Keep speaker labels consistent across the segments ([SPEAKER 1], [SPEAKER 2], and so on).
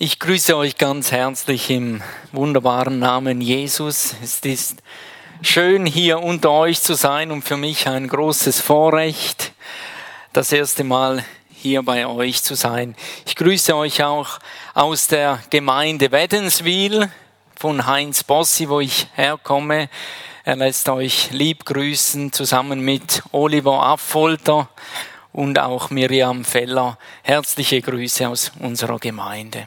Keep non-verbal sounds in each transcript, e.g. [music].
[SPEAKER 1] Ich grüße euch ganz herzlich im wunderbaren Namen Jesus. Es ist schön, hier unter euch zu sein und für mich ein großes Vorrecht, das erste Mal hier bei euch zu sein. Ich grüße euch auch aus der Gemeinde Wädenswil von Heinz Bossi, wo ich herkomme. Er lässt euch lieb grüßen zusammen mit Oliver Affolter und auch Miriam Feller. Herzliche Grüße aus unserer Gemeinde.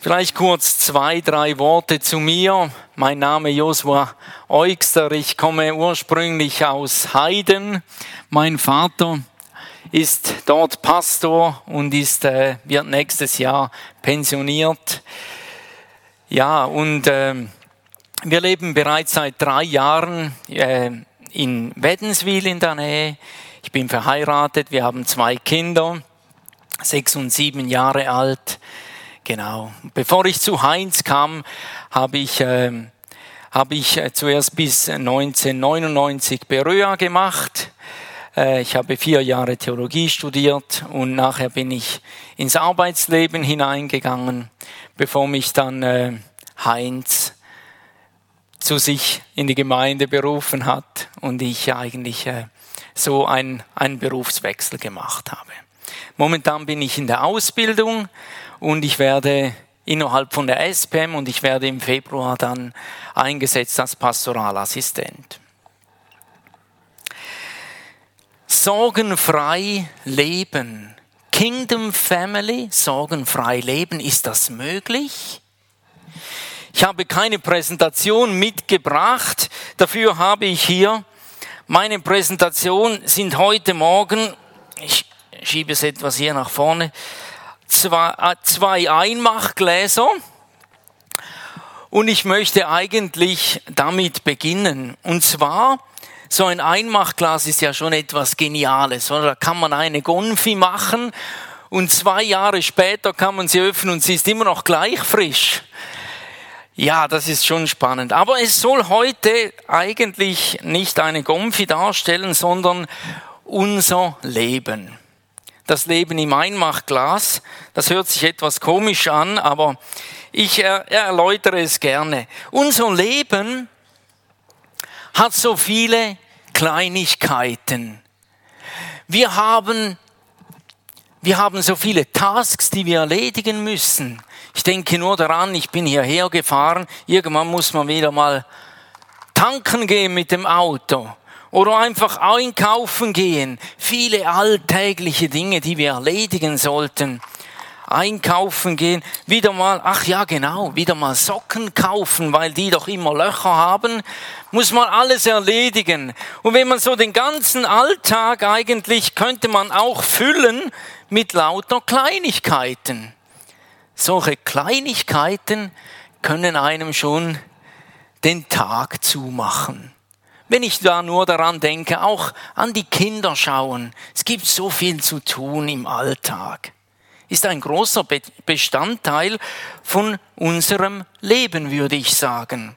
[SPEAKER 1] Vielleicht kurz zwei, drei Worte zu mir. Mein Name Josua Eugster. Ich komme ursprünglich aus Heiden. Mein Vater ist dort Pastor und ist, äh, wird nächstes Jahr pensioniert. Ja, und äh, wir leben bereits seit drei Jahren äh, in Wädenswil in der Nähe. Ich bin verheiratet, wir haben zwei Kinder, sechs und sieben Jahre alt. Genau. Bevor ich zu Heinz kam, habe ich, äh, habe ich äh, zuerst bis 1999 Berüa gemacht. Äh, ich habe vier Jahre Theologie studiert und nachher bin ich ins Arbeitsleben hineingegangen, bevor mich dann äh, Heinz zu sich in die Gemeinde berufen hat und ich eigentlich äh, so einen, einen Berufswechsel gemacht habe. Momentan bin ich in der Ausbildung und ich werde innerhalb von der SPM und ich werde im Februar dann eingesetzt als Pastoralassistent. Sorgenfrei leben. Kingdom Family, sorgenfrei leben, ist das möglich? Ich habe keine Präsentation mitgebracht, dafür habe ich hier meine Präsentation sind heute Morgen, ich schiebe es etwas hier nach vorne, zwei, äh, zwei Einmachgläser. Und ich möchte eigentlich damit beginnen. Und zwar, so ein Einmachglas ist ja schon etwas Geniales, oder? Da kann man eine Gonfi machen und zwei Jahre später kann man sie öffnen und sie ist immer noch gleich frisch. Ja, das ist schon spannend. Aber es soll heute eigentlich nicht eine Gonfi darstellen, sondern unser Leben das Leben im Einmachglas. Das hört sich etwas komisch an, aber ich erläutere es gerne. Unser Leben hat so viele Kleinigkeiten. Wir haben, wir haben so viele Tasks, die wir erledigen müssen. Ich denke nur daran, ich bin hierher gefahren, irgendwann muss man wieder mal tanken gehen mit dem Auto oder einfach einkaufen gehen. Viele alltägliche Dinge, die wir erledigen sollten. Einkaufen gehen, wieder mal, ach ja genau, wieder mal Socken kaufen, weil die doch immer Löcher haben, muss man alles erledigen. Und wenn man so den ganzen Alltag eigentlich könnte man auch füllen mit lauter Kleinigkeiten. Solche Kleinigkeiten können einem schon den Tag zumachen. Wenn ich da nur daran denke, auch an die Kinder schauen. Es gibt so viel zu tun im Alltag. Ist ein großer Bestandteil von unserem Leben, würde ich sagen.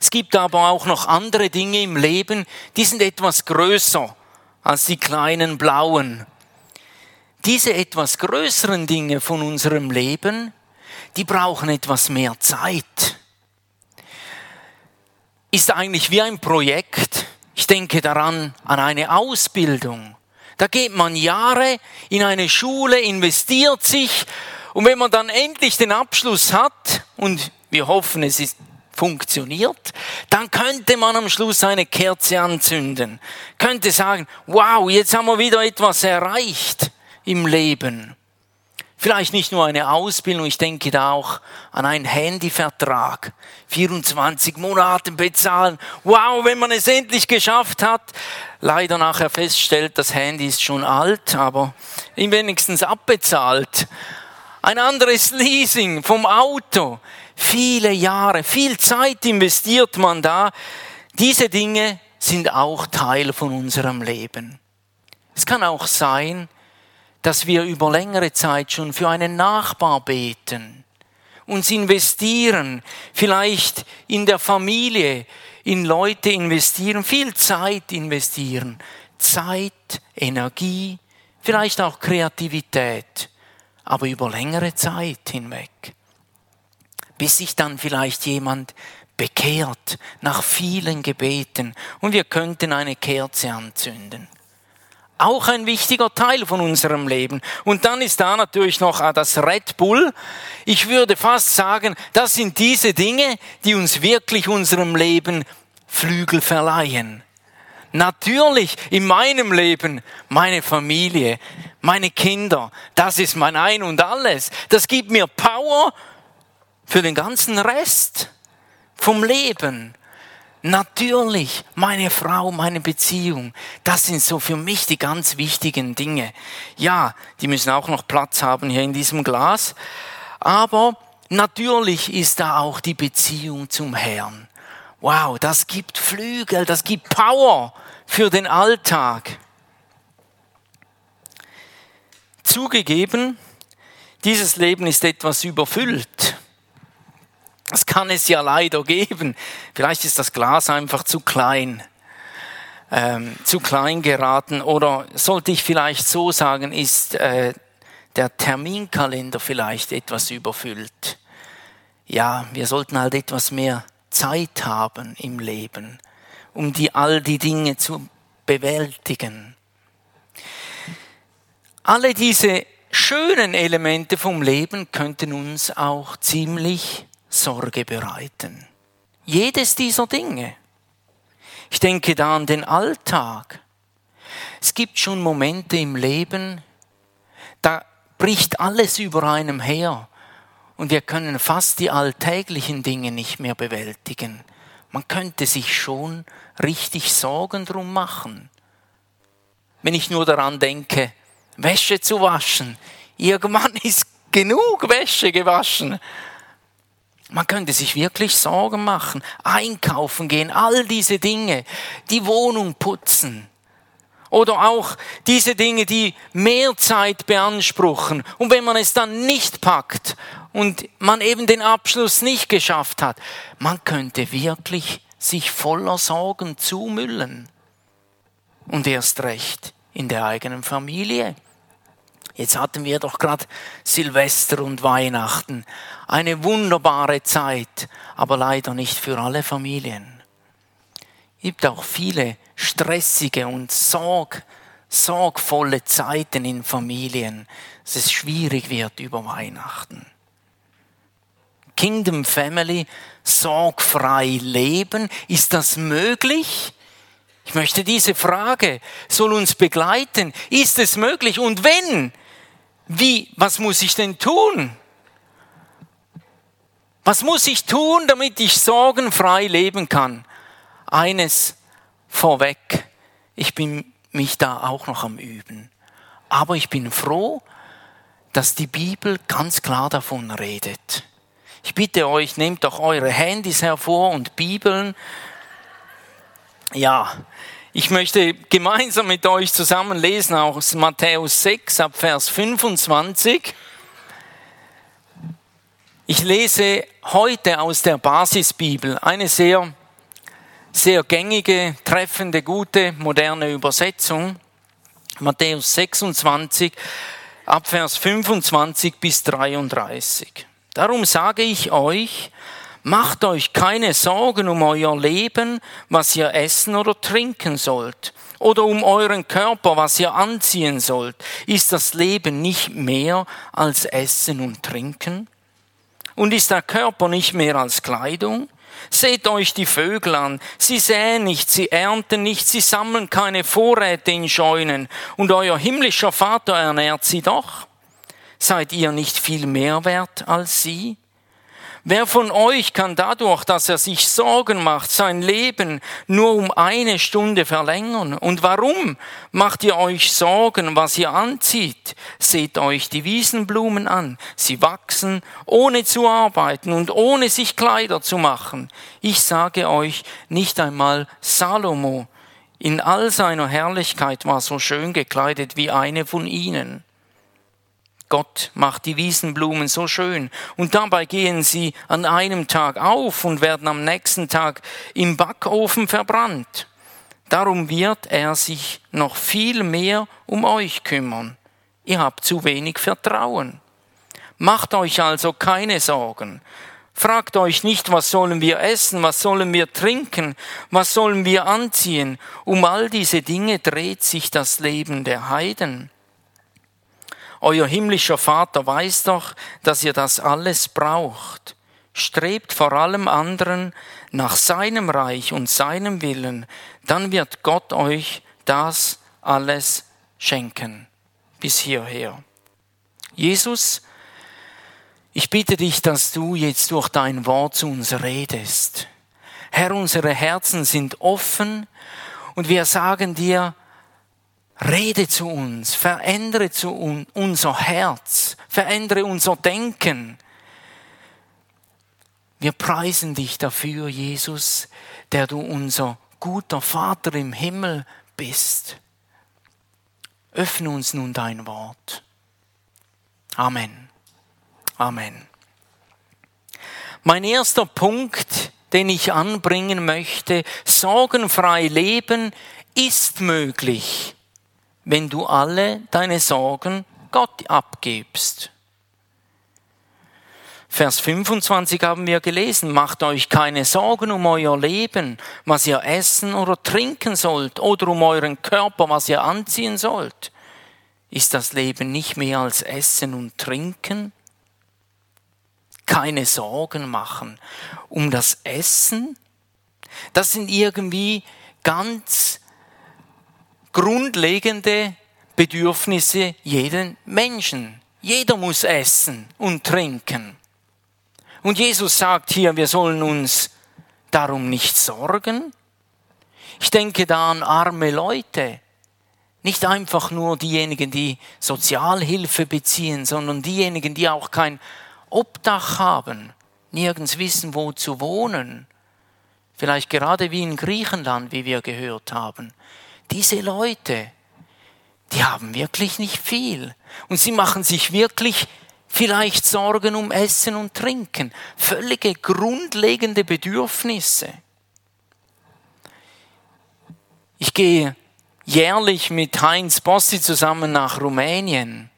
[SPEAKER 1] Es gibt aber auch noch andere Dinge im Leben, die sind etwas größer als die kleinen blauen. Diese etwas größeren Dinge von unserem Leben, die brauchen etwas mehr Zeit ist eigentlich wie ein Projekt. Ich denke daran an eine Ausbildung. Da geht man Jahre in eine Schule, investiert sich und wenn man dann endlich den Abschluss hat und wir hoffen, es ist funktioniert, dann könnte man am Schluss eine Kerze anzünden, könnte sagen, wow, jetzt haben wir wieder etwas erreicht im Leben. Vielleicht nicht nur eine Ausbildung, ich denke da auch an einen Handyvertrag. 24 Monate bezahlen. Wow, wenn man es endlich geschafft hat. Leider nachher feststellt, das Handy ist schon alt, aber wenigstens abbezahlt. Ein anderes Leasing vom Auto. Viele Jahre, viel Zeit investiert man da. Diese Dinge sind auch Teil von unserem Leben. Es kann auch sein, dass wir über längere Zeit schon für einen Nachbar beten, uns investieren, vielleicht in der Familie, in Leute investieren, viel Zeit investieren, Zeit, Energie, vielleicht auch Kreativität, aber über längere Zeit hinweg. Bis sich dann vielleicht jemand bekehrt nach vielen Gebeten und wir könnten eine Kerze anzünden. Auch ein wichtiger Teil von unserem Leben. Und dann ist da natürlich noch das Red Bull. Ich würde fast sagen, das sind diese Dinge, die uns wirklich unserem Leben Flügel verleihen. Natürlich in meinem Leben meine Familie, meine Kinder, das ist mein Ein und alles. Das gibt mir Power für den ganzen Rest vom Leben. Natürlich, meine Frau, meine Beziehung, das sind so für mich die ganz wichtigen Dinge. Ja, die müssen auch noch Platz haben hier in diesem Glas. Aber natürlich ist da auch die Beziehung zum Herrn. Wow, das gibt Flügel, das gibt Power für den Alltag. Zugegeben, dieses Leben ist etwas überfüllt. Das kann es ja leider geben. Vielleicht ist das Glas einfach zu klein, ähm, zu klein geraten. Oder sollte ich vielleicht so sagen, ist äh, der Terminkalender vielleicht etwas überfüllt. Ja, wir sollten halt etwas mehr Zeit haben im Leben, um die, all die Dinge zu bewältigen. Alle diese schönen Elemente vom Leben könnten uns auch ziemlich Sorge bereiten. Jedes dieser Dinge. Ich denke da an den Alltag. Es gibt schon Momente im Leben, da bricht alles über einem her und wir können fast die alltäglichen Dinge nicht mehr bewältigen. Man könnte sich schon richtig Sorgen drum machen. Wenn ich nur daran denke, Wäsche zu waschen, irgendwann [laughs] ist genug Wäsche gewaschen. Man könnte sich wirklich Sorgen machen, einkaufen gehen, all diese Dinge, die Wohnung putzen. Oder auch diese Dinge, die mehr Zeit beanspruchen. Und wenn man es dann nicht packt und man eben den Abschluss nicht geschafft hat, man könnte wirklich sich voller Sorgen zumüllen. Und erst recht in der eigenen Familie. Jetzt hatten wir doch gerade Silvester und Weihnachten. Eine wunderbare Zeit, aber leider nicht für alle Familien. Es gibt auch viele stressige und sorg, sorgvolle Zeiten in Familien, dass es schwierig wird über Weihnachten. Kingdom Family, sorgfrei leben, ist das möglich? Ich möchte diese Frage soll uns begleiten. Ist es möglich? Und wenn, wie, was muss ich denn tun? Was muss ich tun, damit ich sorgenfrei leben kann? Eines vorweg, ich bin mich da auch noch am Üben. Aber ich bin froh, dass die Bibel ganz klar davon redet. Ich bitte euch, nehmt doch eure Handys hervor und Bibeln. Ja, ich möchte gemeinsam mit euch zusammen lesen aus Matthäus 6 ab Vers 25. Ich lese heute aus der Basisbibel eine sehr, sehr gängige, treffende, gute, moderne Übersetzung. Matthäus 26 ab Vers 25 bis 33. Darum sage ich euch, Macht euch keine Sorgen um euer Leben, was ihr essen oder trinken sollt, oder um euren Körper, was ihr anziehen sollt. Ist das Leben nicht mehr als Essen und Trinken? Und ist der Körper nicht mehr als Kleidung? Seht euch die Vögel an. Sie säen nicht, sie ernten nicht, sie sammeln keine Vorräte in Scheunen. Und euer himmlischer Vater ernährt sie doch. Seid ihr nicht viel mehr wert als sie? Wer von euch kann dadurch, dass er sich Sorgen macht, sein Leben nur um eine Stunde verlängern? Und warum macht ihr euch Sorgen, was ihr anzieht? Seht euch die Wiesenblumen an. Sie wachsen, ohne zu arbeiten und ohne sich Kleider zu machen. Ich sage euch, nicht einmal Salomo in all seiner Herrlichkeit war so schön gekleidet wie eine von ihnen. Gott macht die Wiesenblumen so schön und dabei gehen sie an einem Tag auf und werden am nächsten Tag im Backofen verbrannt. Darum wird er sich noch viel mehr um euch kümmern. Ihr habt zu wenig Vertrauen. Macht euch also keine Sorgen. Fragt euch nicht, was sollen wir essen, was sollen wir trinken, was sollen wir anziehen. Um all diese Dinge dreht sich das Leben der Heiden. Euer himmlischer Vater weiß doch, dass ihr das alles braucht. Strebt vor allem anderen nach seinem Reich und seinem Willen, dann wird Gott euch das alles schenken. Bis hierher. Jesus, ich bitte dich, dass du jetzt durch dein Wort zu uns redest. Herr, unsere Herzen sind offen und wir sagen dir, rede zu uns, verändere zu uns unser Herz, verändere unser Denken. Wir preisen dich dafür, Jesus, der du unser guter Vater im Himmel bist. Öffne uns nun dein Wort. Amen. Amen. Mein erster Punkt, den ich anbringen möchte, sorgenfrei leben ist möglich, wenn du alle deine Sorgen Gott abgibst. Vers 25 haben wir gelesen, macht euch keine Sorgen um euer Leben, was ihr essen oder trinken sollt, oder um euren Körper, was ihr anziehen sollt. Ist das Leben nicht mehr als Essen und Trinken? Keine Sorgen machen um das Essen? Das sind irgendwie ganz grundlegende Bedürfnisse jeden Menschen. Jeder muss essen und trinken. Und Jesus sagt hier, wir sollen uns darum nicht sorgen. Ich denke da an arme Leute. Nicht einfach nur diejenigen, die Sozialhilfe beziehen, sondern diejenigen, die auch kein Obdach haben, nirgends wissen, wo zu wohnen. Vielleicht gerade wie in Griechenland, wie wir gehört haben. Diese Leute, die haben wirklich nicht viel. Und sie machen sich wirklich vielleicht Sorgen um Essen und Trinken, völlige grundlegende Bedürfnisse. Ich gehe jährlich mit Heinz Bossi zusammen nach Rumänien.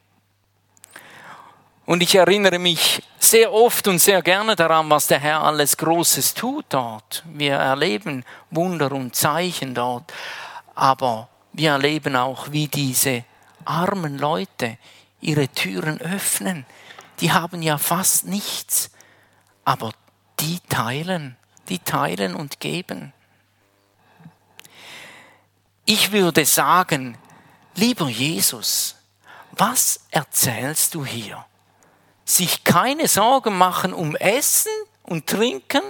[SPEAKER 1] Und ich erinnere mich sehr oft und sehr gerne daran, was der Herr alles Großes tut dort. Wir erleben Wunder und Zeichen dort. Aber wir erleben auch, wie diese armen Leute ihre Türen öffnen, die haben ja fast nichts, aber die teilen, die teilen und geben. Ich würde sagen, lieber Jesus, was erzählst du hier? Sich keine Sorgen machen um Essen und Trinken?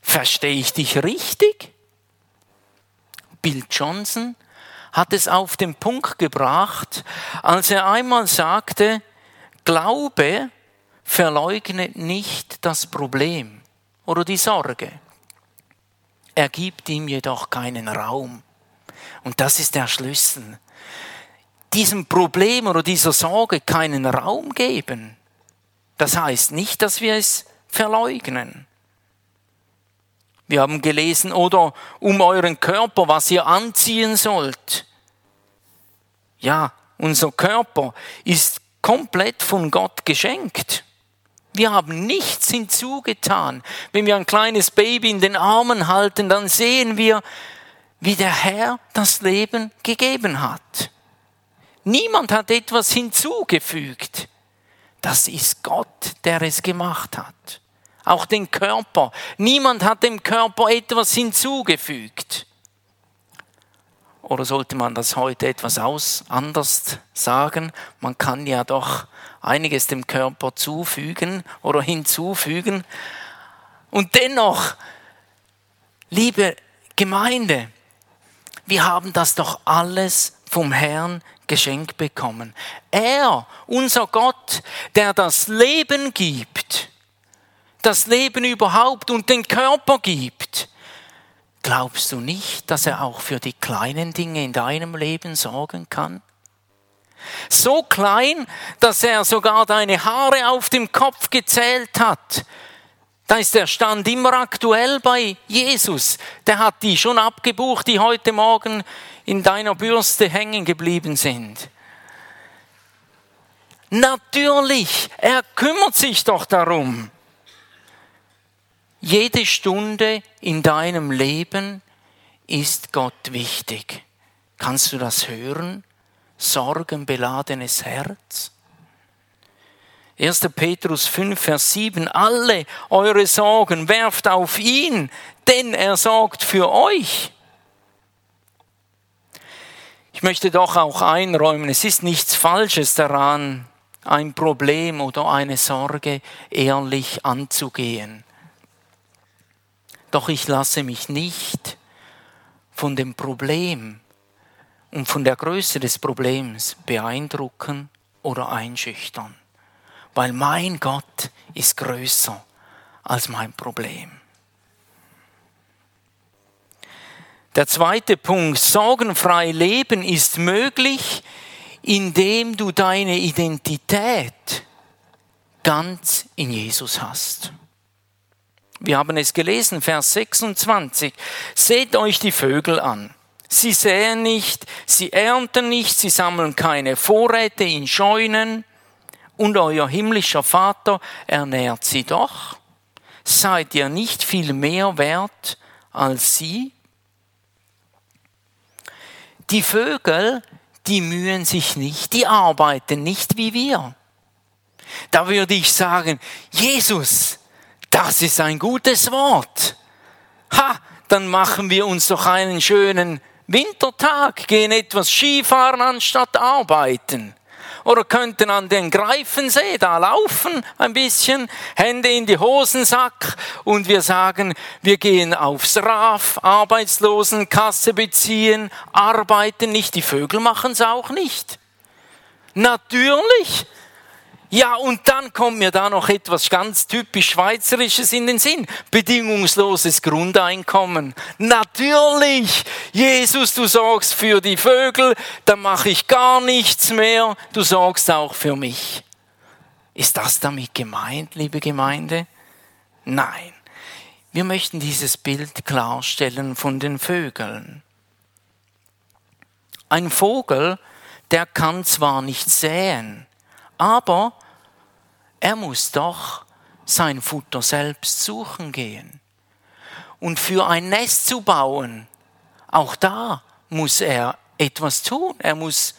[SPEAKER 1] Verstehe ich dich richtig? Bill Johnson hat es auf den Punkt gebracht, als er einmal sagte, Glaube verleugnet nicht das Problem oder die Sorge. Er gibt ihm jedoch keinen Raum. Und das ist der Schlüssel. Diesem Problem oder dieser Sorge keinen Raum geben. Das heißt nicht, dass wir es verleugnen. Wir haben gelesen, oder um euren Körper, was ihr anziehen sollt. Ja, unser Körper ist komplett von Gott geschenkt. Wir haben nichts hinzugetan. Wenn wir ein kleines Baby in den Armen halten, dann sehen wir, wie der Herr das Leben gegeben hat. Niemand hat etwas hinzugefügt. Das ist Gott, der es gemacht hat. Auch den Körper. Niemand hat dem Körper etwas hinzugefügt. Oder sollte man das heute etwas aus, anders sagen? Man kann ja doch einiges dem Körper zufügen oder hinzufügen. Und dennoch, liebe Gemeinde, wir haben das doch alles vom Herrn geschenkt bekommen. Er, unser Gott, der das Leben gibt, das Leben überhaupt und den Körper gibt, Glaubst du nicht, dass er auch für die kleinen Dinge in deinem Leben sorgen kann? So klein, dass er sogar deine Haare auf dem Kopf gezählt hat. Da ist der Stand immer aktuell bei Jesus. Der hat die schon abgebucht, die heute Morgen in deiner Bürste hängen geblieben sind. Natürlich, er kümmert sich doch darum. Jede Stunde in deinem Leben ist Gott wichtig. Kannst du das hören? Sorgenbeladenes Herz. 1. Petrus 5, Vers 7. Alle eure Sorgen werft auf ihn, denn er sorgt für euch. Ich möchte doch auch einräumen, es ist nichts Falsches daran, ein Problem oder eine Sorge ehrlich anzugehen. Doch ich lasse mich nicht von dem Problem und von der Größe des Problems beeindrucken oder einschüchtern, weil mein Gott ist größer als mein Problem. Der zweite Punkt, sorgenfrei leben ist möglich, indem du deine Identität ganz in Jesus hast. Wir haben es gelesen, Vers 26. Seht euch die Vögel an. Sie säen nicht, sie ernten nicht, sie sammeln keine Vorräte in Scheunen, und euer himmlischer Vater ernährt sie doch. Seid ihr nicht viel mehr wert als sie? Die Vögel die mühen sich nicht, die arbeiten nicht wie wir. Da würde ich sagen, Jesus, das ist ein gutes Wort. Ha, dann machen wir uns doch einen schönen Wintertag, gehen etwas Skifahren anstatt arbeiten oder könnten an den Greifensee da laufen ein bisschen, Hände in die Hosensack und wir sagen, wir gehen aufs RAF, Arbeitslosenkasse beziehen, arbeiten nicht, die Vögel machen es auch nicht. Natürlich, ja, und dann kommt mir da noch etwas ganz typisch Schweizerisches in den Sinn. Bedingungsloses Grundeinkommen. Natürlich, Jesus, du sorgst für die Vögel, dann mache ich gar nichts mehr, du sorgst auch für mich. Ist das damit gemeint, liebe Gemeinde? Nein. Wir möchten dieses Bild klarstellen von den Vögeln. Ein Vogel, der kann zwar nicht säen, aber er muss doch sein Futter selbst suchen gehen. Und für ein Nest zu bauen, auch da muss er etwas tun. Er muss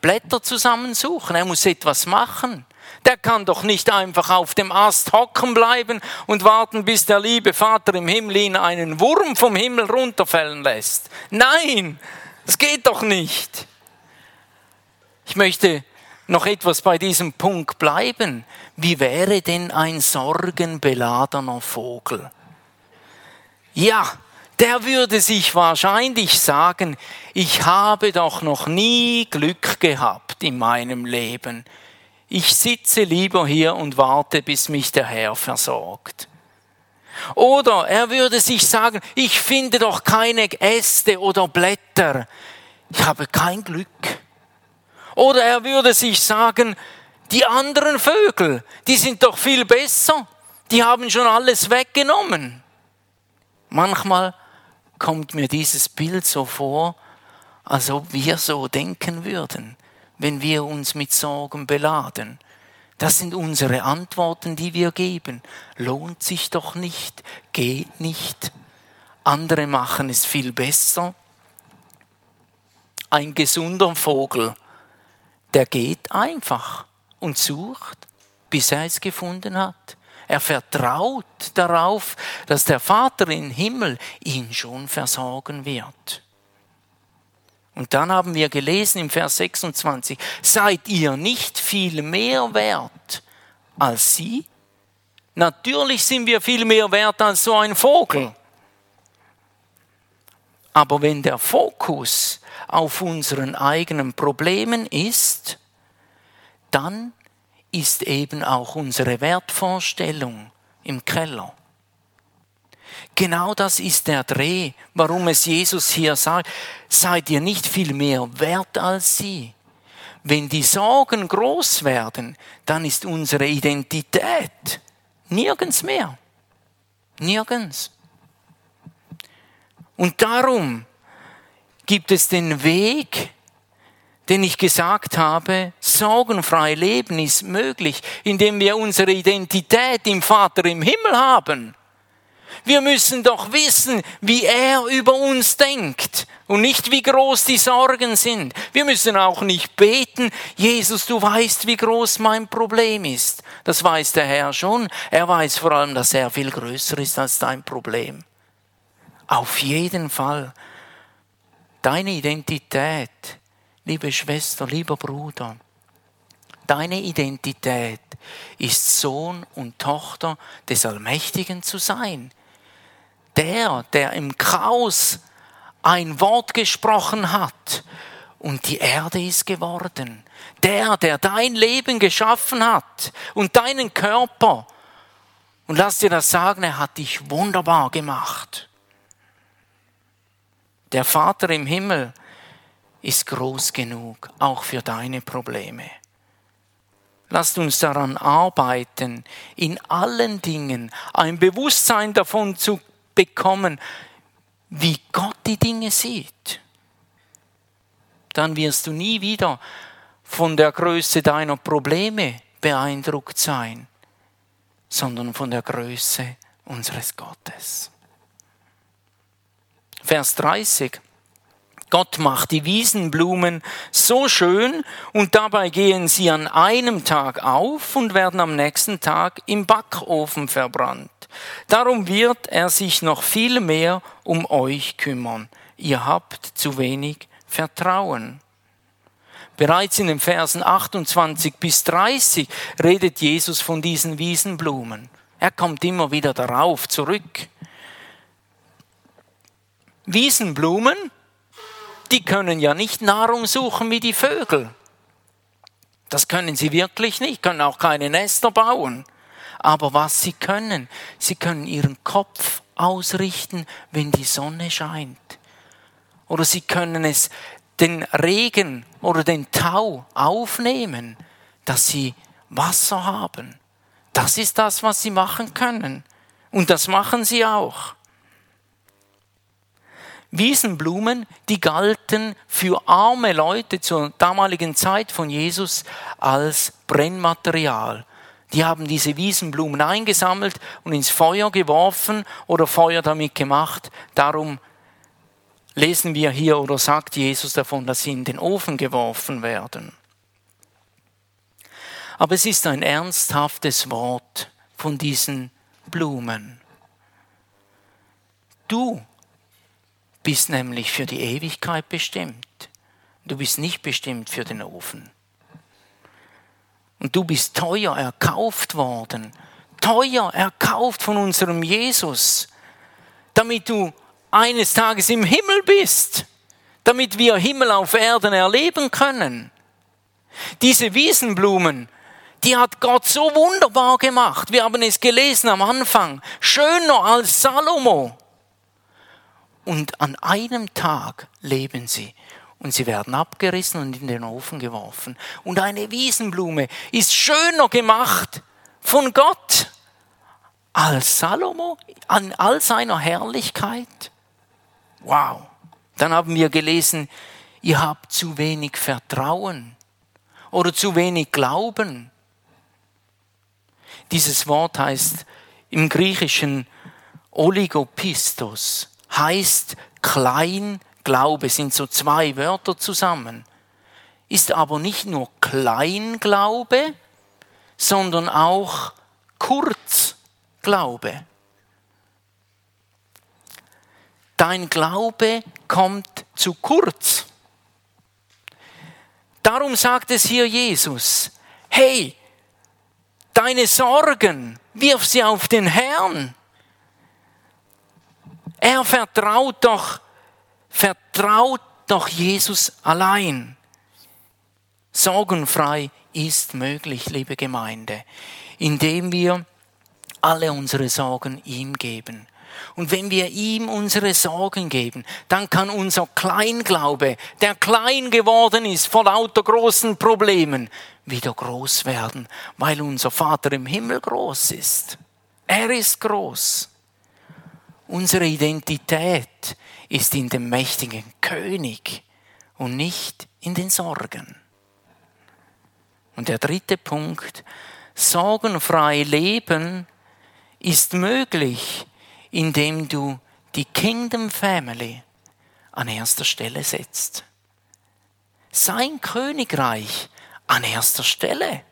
[SPEAKER 1] Blätter zusammensuchen, er muss etwas machen. Der kann doch nicht einfach auf dem Ast hocken bleiben und warten, bis der liebe Vater im Himmel ihn einen Wurm vom Himmel runterfällen lässt. Nein, das geht doch nicht. Ich möchte noch etwas bei diesem Punkt bleiben. Wie wäre denn ein sorgenbeladener Vogel? Ja, der würde sich wahrscheinlich sagen, ich habe doch noch nie Glück gehabt in meinem Leben. Ich sitze lieber hier und warte, bis mich der Herr versorgt. Oder er würde sich sagen, ich finde doch keine Äste oder Blätter. Ich habe kein Glück. Oder er würde sich sagen, die anderen Vögel, die sind doch viel besser, die haben schon alles weggenommen. Manchmal kommt mir dieses Bild so vor, als ob wir so denken würden, wenn wir uns mit Sorgen beladen. Das sind unsere Antworten, die wir geben. Lohnt sich doch nicht, geht nicht. Andere machen es viel besser. Ein gesunder Vogel der geht einfach und sucht, bis er es gefunden hat. Er vertraut darauf, dass der Vater im Himmel ihn schon versorgen wird. Und dann haben wir gelesen im Vers 26, seid ihr nicht viel mehr wert als sie? Natürlich sind wir viel mehr wert als so ein Vogel. Aber wenn der Fokus auf unseren eigenen Problemen ist, dann ist eben auch unsere Wertvorstellung im Keller. Genau das ist der Dreh, warum es Jesus hier sagt, seid ihr nicht viel mehr wert als sie. Wenn die Sorgen groß werden, dann ist unsere Identität nirgends mehr. Nirgends. Und darum gibt es den Weg, den ich gesagt habe, sorgenfrei leben ist möglich, indem wir unsere Identität im Vater im Himmel haben. Wir müssen doch wissen, wie er über uns denkt und nicht wie groß die Sorgen sind. Wir müssen auch nicht beten, Jesus, du weißt, wie groß mein Problem ist. Das weiß der Herr schon. Er weiß vor allem, dass er viel größer ist als dein Problem. Auf jeden Fall. Deine Identität, liebe Schwester, lieber Bruder, deine Identität ist Sohn und Tochter des Allmächtigen zu sein der, der im Chaos ein Wort gesprochen hat und die Erde ist geworden. Der, der dein Leben geschaffen hat und deinen Körper. Und lass dir das sagen, er hat dich wunderbar gemacht. Der Vater im Himmel ist groß genug, auch für deine Probleme. Lasst uns daran arbeiten, in allen Dingen ein Bewusstsein davon zu bekommen, wie Gott die Dinge sieht, dann wirst du nie wieder von der Größe deiner Probleme beeindruckt sein, sondern von der Größe unseres Gottes. Vers 30. Gott macht die Wiesenblumen so schön und dabei gehen sie an einem Tag auf und werden am nächsten Tag im Backofen verbrannt. Darum wird er sich noch viel mehr um euch kümmern. Ihr habt zu wenig Vertrauen. Bereits in den Versen 28 bis 30 redet Jesus von diesen Wiesenblumen. Er kommt immer wieder darauf zurück. Wiesenblumen die können ja nicht Nahrung suchen wie die Vögel. Das können sie wirklich nicht, können auch keine Nester bauen. Aber was sie können, sie können ihren Kopf ausrichten, wenn die Sonne scheint. Oder sie können es, den Regen oder den Tau aufnehmen, dass sie Wasser haben. Das ist das, was sie machen können. Und das machen sie auch. Wiesenblumen, die galten für arme Leute zur damaligen Zeit von Jesus als Brennmaterial. Die haben diese Wiesenblumen eingesammelt und ins Feuer geworfen oder Feuer damit gemacht. Darum lesen wir hier oder sagt Jesus davon, dass sie in den Ofen geworfen werden. Aber es ist ein ernsthaftes Wort von diesen Blumen. Du bist nämlich für die Ewigkeit bestimmt. Du bist nicht bestimmt für den Ofen. Und du bist teuer erkauft worden. Teuer erkauft von unserem Jesus. Damit du eines Tages im Himmel bist. Damit wir Himmel auf Erden erleben können. Diese Wiesenblumen, die hat Gott so wunderbar gemacht. Wir haben es gelesen am Anfang. Schöner als Salomo und an einem Tag leben sie. Und sie werden abgerissen und in den Ofen geworfen. Und eine Wiesenblume ist schöner gemacht von Gott als Salomo an all seiner Herrlichkeit. Wow. Dann haben wir gelesen, ihr habt zu wenig Vertrauen oder zu wenig Glauben. Dieses Wort heißt im Griechischen Oligopistos heißt Kleinglaube, sind so zwei Wörter zusammen. Ist aber nicht nur Kleinglaube, sondern auch Kurzglaube. Dein Glaube kommt zu kurz. Darum sagt es hier Jesus, hey, deine Sorgen, wirf sie auf den Herrn er vertraut doch, vertraut doch Jesus allein. Sorgenfrei ist möglich, liebe Gemeinde, indem wir alle unsere Sorgen ihm geben. Und wenn wir ihm unsere Sorgen geben, dann kann unser Kleinglaube, der klein geworden ist vor lauter großen Problemen, wieder groß werden, weil unser Vater im Himmel groß ist. Er ist groß. Unsere Identität ist in dem mächtigen König und nicht in den Sorgen. Und der dritte Punkt, sorgenfrei leben ist möglich, indem du die Kingdom Family an erster Stelle setzt. Sein Königreich an erster Stelle.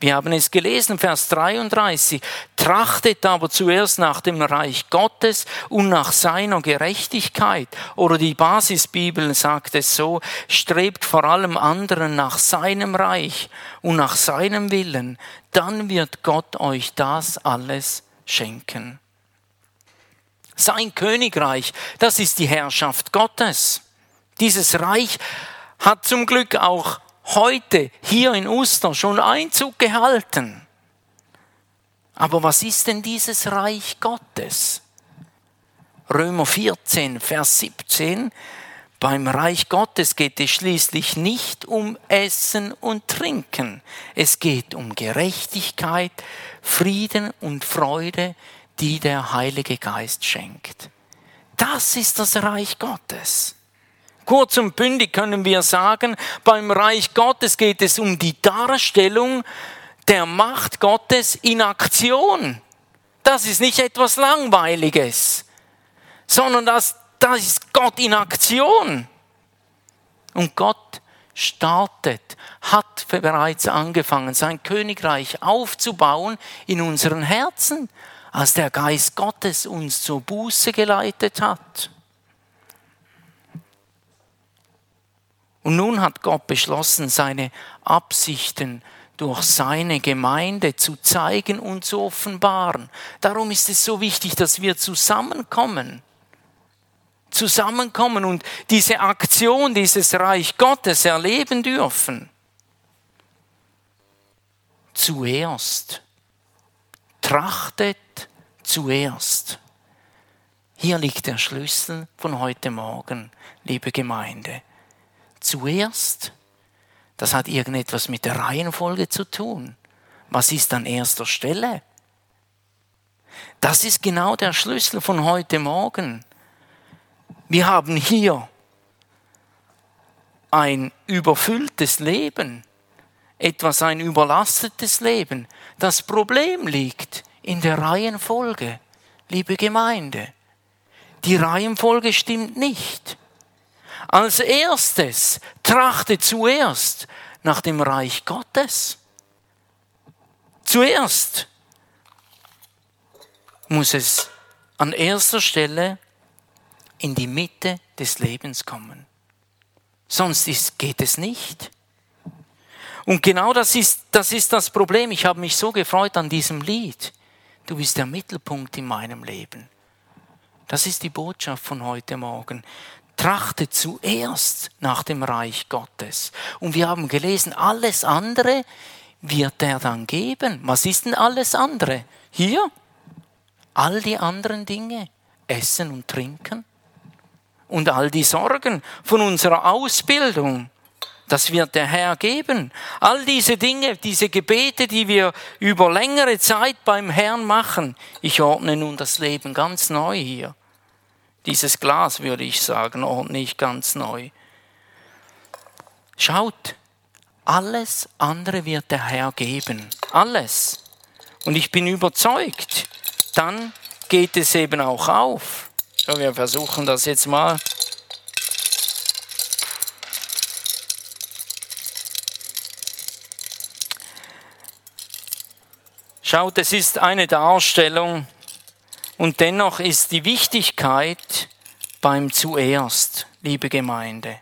[SPEAKER 1] Wir haben es gelesen, Vers 33. Trachtet aber zuerst nach dem Reich Gottes und nach seiner Gerechtigkeit. Oder die Basisbibel sagt es so, strebt vor allem anderen nach seinem Reich und nach seinem Willen. Dann wird Gott euch das alles schenken. Sein Königreich, das ist die Herrschaft Gottes. Dieses Reich hat zum Glück auch heute hier in Uster schon Einzug gehalten. Aber was ist denn dieses Reich Gottes? Römer 14, Vers 17. Beim Reich Gottes geht es schließlich nicht um Essen und Trinken. Es geht um Gerechtigkeit, Frieden und Freude, die der Heilige Geist schenkt. Das ist das Reich Gottes. Kurz und bündig können wir sagen, beim Reich Gottes geht es um die Darstellung der Macht Gottes in Aktion. Das ist nicht etwas Langweiliges, sondern das, das ist Gott in Aktion. Und Gott startet, hat bereits angefangen, sein Königreich aufzubauen in unseren Herzen, als der Geist Gottes uns zur Buße geleitet hat. Und nun hat Gott beschlossen, seine Absichten durch seine Gemeinde zu zeigen und zu offenbaren. Darum ist es so wichtig, dass wir zusammenkommen. Zusammenkommen und diese Aktion, dieses Reich Gottes erleben dürfen. Zuerst. Trachtet zuerst. Hier liegt der Schlüssel von heute Morgen, liebe Gemeinde zuerst, das hat irgendetwas mit der Reihenfolge zu tun. Was ist an erster Stelle? Das ist genau der Schlüssel von heute Morgen. Wir haben hier ein überfülltes Leben, etwas ein überlastetes Leben. Das Problem liegt in der Reihenfolge, liebe Gemeinde. Die Reihenfolge stimmt nicht. Als erstes trachte zuerst nach dem Reich Gottes. Zuerst muss es an erster Stelle in die Mitte des Lebens kommen. Sonst ist, geht es nicht. Und genau das ist, das ist das Problem. Ich habe mich so gefreut an diesem Lied. Du bist der Mittelpunkt in meinem Leben. Das ist die Botschaft von heute Morgen trachte zuerst nach dem Reich Gottes. Und wir haben gelesen, alles andere wird er dann geben. Was ist denn alles andere? Hier, all die anderen Dinge, Essen und Trinken und all die Sorgen von unserer Ausbildung. Das wird der Herr geben. All diese Dinge, diese Gebete, die wir über längere Zeit beim Herrn machen. Ich ordne nun das Leben ganz neu hier. Dieses Glas, würde ich sagen, und nicht ganz neu. Schaut, alles andere wird der Herr geben. Alles. Und ich bin überzeugt, dann geht es eben auch auf. So, wir versuchen das jetzt mal. Schaut, es ist eine Darstellung und dennoch ist die Wichtigkeit beim zuerst, liebe Gemeinde.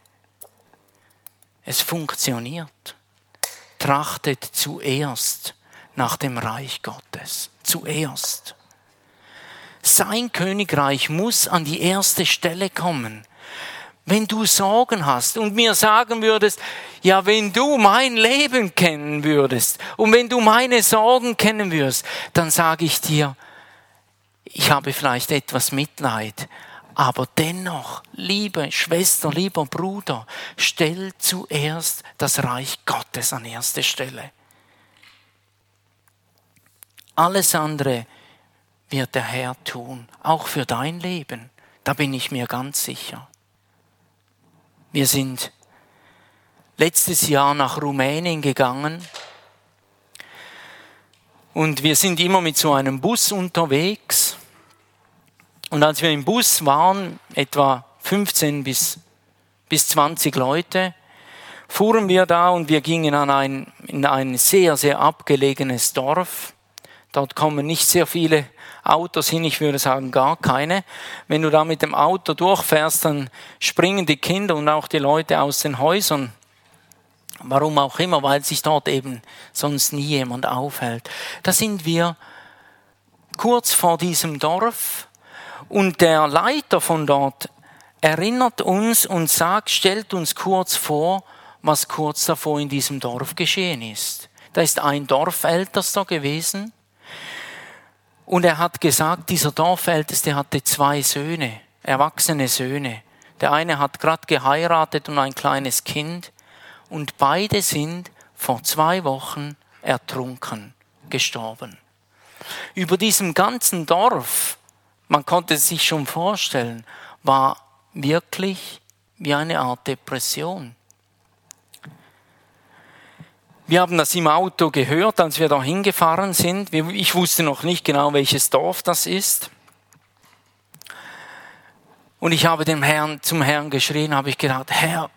[SPEAKER 1] Es funktioniert. Trachtet zuerst nach dem Reich Gottes. Zuerst. Sein Königreich muss an die erste Stelle kommen. Wenn du Sorgen hast und mir sagen würdest, ja, wenn du mein Leben kennen würdest und wenn du meine Sorgen kennen würdest, dann sage ich dir, ich habe vielleicht etwas Mitleid, aber dennoch, liebe Schwester, lieber Bruder, stell zuerst das Reich Gottes an erste Stelle. Alles andere wird der Herr tun, auch für dein Leben. Da bin ich mir ganz sicher. Wir sind letztes Jahr nach Rumänien gegangen und wir sind immer mit so einem Bus unterwegs. Und als wir im Bus waren, etwa 15 bis, bis 20 Leute, fuhren wir da und wir gingen an ein, in ein sehr, sehr abgelegenes Dorf. Dort kommen nicht sehr viele Autos hin, ich würde sagen gar keine. Wenn du da mit dem Auto durchfährst, dann springen die Kinder und auch die Leute aus den Häusern. Warum auch immer, weil sich dort eben sonst nie jemand aufhält. Da sind wir kurz vor diesem Dorf und der Leiter von dort erinnert uns und sagt, stellt uns kurz vor, was kurz davor in diesem Dorf geschehen ist. Da ist ein Dorfältester gewesen und er hat gesagt, dieser Dorfälteste hatte zwei Söhne, erwachsene Söhne. Der eine hat gerade geheiratet und ein kleines Kind und beide sind vor zwei Wochen ertrunken, gestorben. Über diesem ganzen Dorf, man konnte es sich schon vorstellen, war wirklich wie eine Art Depression. Wir haben das im Auto gehört, als wir da hingefahren sind. Ich wusste noch nicht genau, welches Dorf das ist. Und ich habe dem Herrn, zum Herrn geschrien, habe ich gedacht, Herr,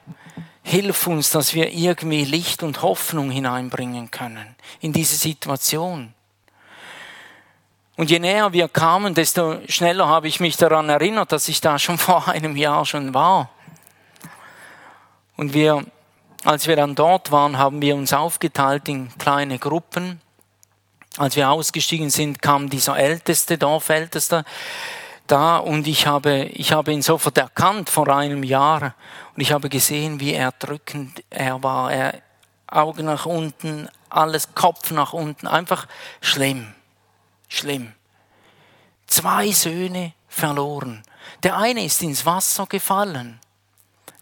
[SPEAKER 1] hilf uns, dass wir irgendwie Licht und Hoffnung hineinbringen können in diese Situation. Und je näher wir kamen, desto schneller habe ich mich daran erinnert, dass ich da schon [laughs] vor einem Jahr schon war. Und wir als wir dann dort waren, haben wir uns aufgeteilt in kleine Gruppen. Als wir ausgestiegen sind, kam dieser Älteste, Dorfälteste, da und ich habe, ich habe ihn sofort erkannt vor einem Jahr und ich habe gesehen, wie erdrückend er war. Er, Augen nach unten, alles Kopf nach unten, einfach schlimm, schlimm. Zwei Söhne verloren. Der eine ist ins Wasser gefallen,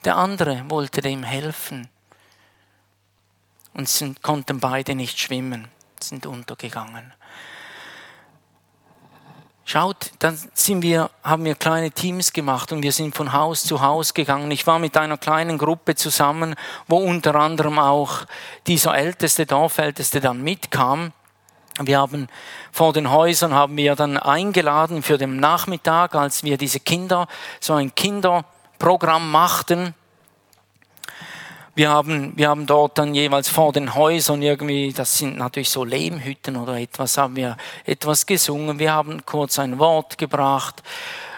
[SPEAKER 1] der andere wollte dem helfen und sind, konnten beide nicht schwimmen, sind untergegangen. Schaut, dann sind wir, haben wir kleine Teams gemacht und wir sind von Haus zu Haus gegangen. Ich war mit einer kleinen Gruppe zusammen, wo unter anderem auch dieser älteste Dorfälteste dann mitkam. Wir haben vor den Häusern haben wir dann eingeladen für den Nachmittag, als wir diese Kinder, so ein Kinderprogramm machten. Wir haben, wir haben dort dann jeweils vor den Häusern irgendwie, das sind natürlich so Lehmhütten oder etwas, haben wir etwas gesungen. Wir haben kurz ein Wort gebracht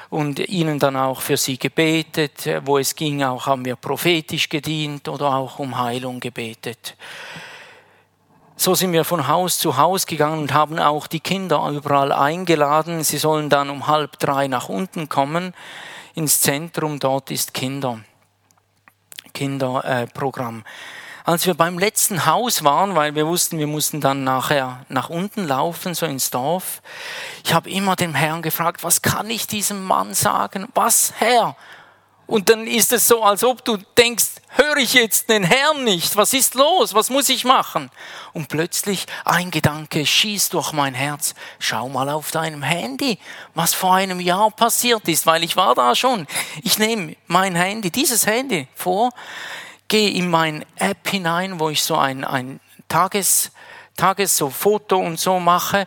[SPEAKER 1] und ihnen dann auch für sie gebetet. Wo es ging, auch haben wir prophetisch gedient oder auch um Heilung gebetet. So sind wir von Haus zu Haus gegangen und haben auch die Kinder überall eingeladen. Sie sollen dann um halb drei nach unten kommen ins Zentrum. Dort ist Kinder. Kinderprogramm. Als wir beim letzten Haus waren, weil wir wussten, wir mussten dann nachher nach unten laufen, so ins Dorf, ich habe immer den Herrn gefragt, was kann ich diesem Mann sagen? Was, Herr? Und dann ist es so, als ob du denkst, höre ich jetzt den Herrn nicht? Was ist los? Was muss ich machen? Und plötzlich ein Gedanke schießt durch mein Herz. Schau mal auf deinem Handy, was vor einem Jahr passiert ist, weil ich war da schon. Ich nehme mein Handy, dieses Handy vor, gehe in mein App hinein, wo ich so ein, ein Tages, Tages so Foto und so mache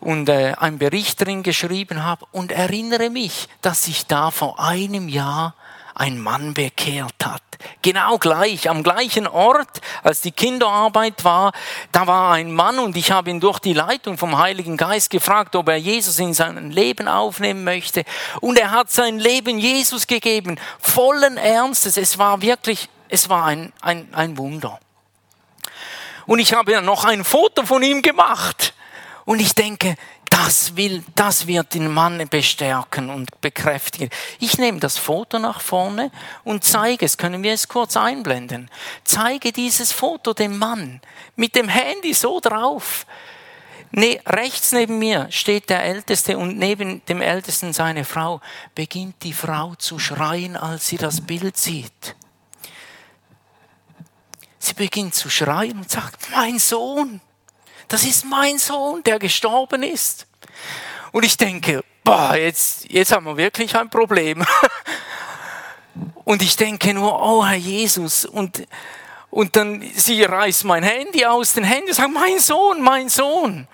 [SPEAKER 1] und äh, einen Bericht drin geschrieben habe und erinnere mich, dass sich da vor einem Jahr ein Mann bekehrt hat. Genau gleich, am gleichen Ort, als die Kinderarbeit war, da war ein Mann und ich habe ihn durch die Leitung vom Heiligen Geist gefragt, ob er Jesus in sein Leben aufnehmen möchte. Und er hat sein Leben Jesus gegeben, vollen Ernstes. Es war wirklich, es war ein, ein, ein Wunder. Und ich habe ja noch ein Foto von ihm gemacht. Und ich denke, das will, das wird den Mann bestärken und bekräftigen. Ich nehme das Foto nach vorne und zeige es. Können wir es kurz einblenden? Zeige dieses Foto dem Mann mit dem Handy so drauf. Ne, rechts neben mir steht der Älteste und neben dem Ältesten seine Frau. Beginnt die Frau zu schreien, als sie das Bild sieht. Sie beginnt zu schreien und sagt, mein Sohn, das ist mein Sohn, der gestorben ist. Und ich denke, boah, jetzt, jetzt haben wir wirklich ein Problem. [laughs] Und ich denke nur, oh Herr Jesus, und, und dann sie reißt mein Handy aus den Händen und sagt, mein Sohn, mein Sohn.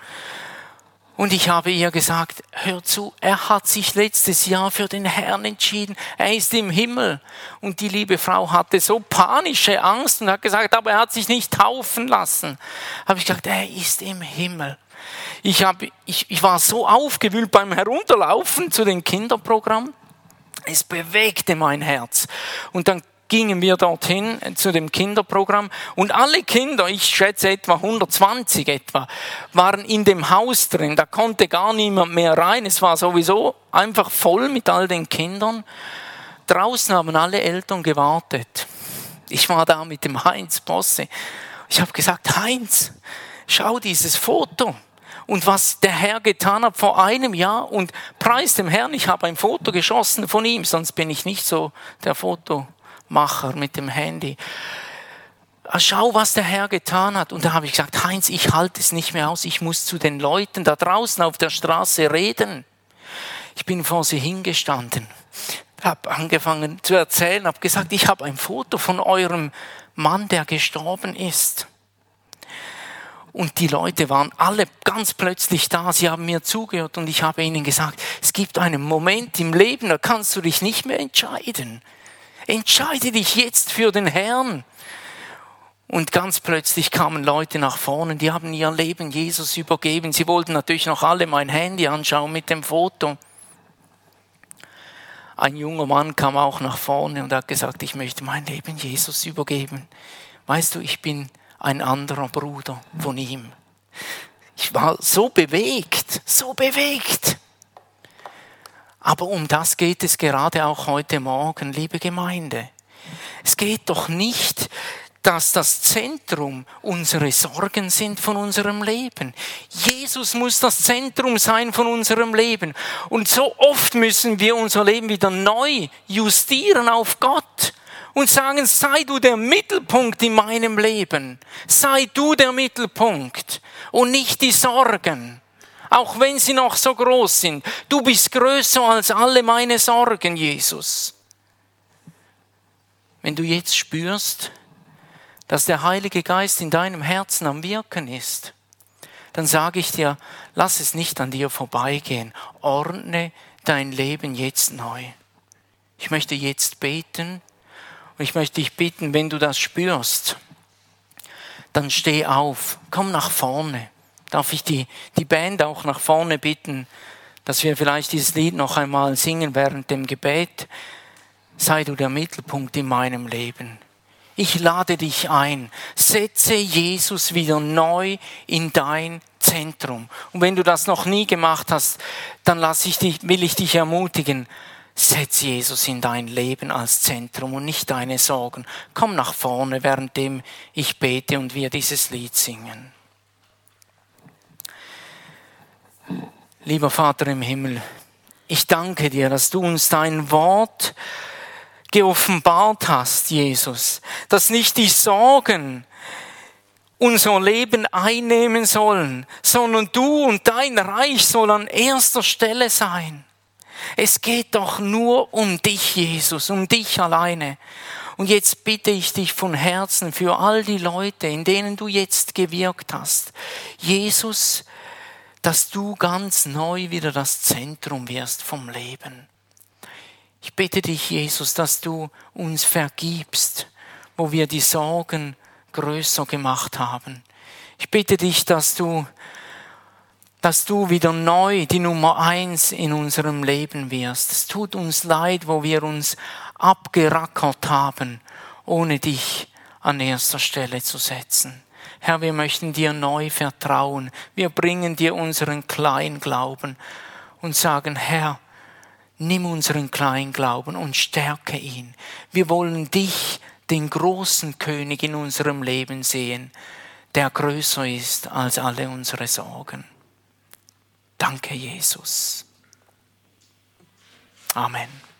[SPEAKER 1] Und ich habe ihr gesagt, hör zu, er hat sich letztes Jahr für den Herrn entschieden. Er ist im Himmel. Und die liebe Frau hatte so panische Angst und hat gesagt, aber er hat sich nicht taufen lassen. Habe ich gesagt, er ist im Himmel. Ich, hab, ich, ich war so aufgewühlt beim Herunterlaufen zu den Kinderprogrammen. Es bewegte mein Herz. Und dann gingen wir dorthin zu dem Kinderprogramm und alle Kinder, ich schätze etwa 120 etwa, waren in dem Haus drin. Da konnte gar niemand mehr rein. Es war sowieso einfach voll mit all den Kindern. Draußen haben alle Eltern gewartet. Ich war da mit dem Heinz Bosse. Ich habe gesagt, Heinz, schau dieses Foto und was der Herr getan hat vor einem Jahr und preis dem Herrn, ich habe ein Foto geschossen von ihm, sonst bin ich nicht so der Fotomacher mit dem Handy. Ah, schau, was der Herr getan hat. Und da habe ich gesagt, Heinz, ich halte es nicht mehr aus, ich muss zu den Leuten da draußen auf der Straße reden. Ich bin vor sie hingestanden, habe angefangen zu erzählen, habe gesagt, ich habe ein Foto von eurem Mann, der gestorben ist. Und die Leute waren alle ganz plötzlich da. Sie haben mir zugehört und ich habe ihnen gesagt, es gibt einen Moment im Leben, da kannst du dich nicht mehr entscheiden. Entscheide dich jetzt für den Herrn. Und ganz plötzlich kamen Leute nach vorne, die haben ihr Leben Jesus übergeben. Sie wollten natürlich noch alle mein Handy anschauen mit dem Foto. Ein junger Mann kam auch nach vorne und hat gesagt, ich möchte mein Leben Jesus übergeben. Weißt du, ich bin ein anderer Bruder von ihm. Ich war so bewegt, so bewegt. Aber um das geht es gerade auch heute Morgen, liebe Gemeinde. Es geht doch nicht, dass das Zentrum unsere Sorgen sind von unserem Leben. Jesus muss das Zentrum sein von unserem Leben. Und so oft müssen wir unser Leben wieder neu justieren auf Gott und sagen, sei du der Mittelpunkt in meinem Leben. Sei du der Mittelpunkt und nicht die Sorgen. Auch wenn sie noch so groß sind. Du bist größer als alle meine Sorgen, Jesus. Wenn du jetzt spürst, dass der Heilige Geist in deinem Herzen am Wirken ist, dann sage ich dir, lass es nicht an dir vorbeigehen. Ordne dein Leben jetzt neu. Ich möchte jetzt beten und ich möchte dich bitten, wenn du das spürst, dann steh auf, komm nach vorne. Darf ich die, die Band auch nach vorne bitten, dass wir vielleicht dieses Lied noch einmal singen während dem Gebet? Sei du der Mittelpunkt in meinem Leben. Ich lade dich ein. Setze Jesus wieder neu in dein Zentrum. Und wenn du das noch nie gemacht hast, dann lass ich dich, will ich dich ermutigen. Setz Jesus in dein Leben als Zentrum und nicht deine Sorgen. Komm nach vorne, währenddem ich bete und wir dieses Lied singen. Lieber Vater im Himmel, ich danke dir, dass du uns dein Wort geoffenbart hast, Jesus, dass nicht die Sorgen unser Leben einnehmen sollen, sondern du und dein Reich soll an erster Stelle sein. Es geht doch nur um dich, Jesus, um dich alleine. Und jetzt bitte ich dich von Herzen für all die Leute, in denen du jetzt gewirkt hast, Jesus, dass du ganz neu wieder das Zentrum wirst vom Leben. Ich bitte dich, Jesus, dass du uns vergibst, wo wir die Sorgen größer gemacht haben. Ich bitte dich, dass du dass du wieder neu die Nummer eins in unserem Leben wirst. Es tut uns leid, wo wir uns abgerackert haben, ohne dich an erster Stelle zu setzen. Herr, wir möchten dir neu vertrauen. Wir bringen dir unseren Kleinglauben und sagen, Herr, nimm unseren Kleinglauben und stärke ihn. Wir wollen dich, den großen König in unserem Leben sehen, der größer ist als alle unsere Sorgen. Danke, Jesus. Amen.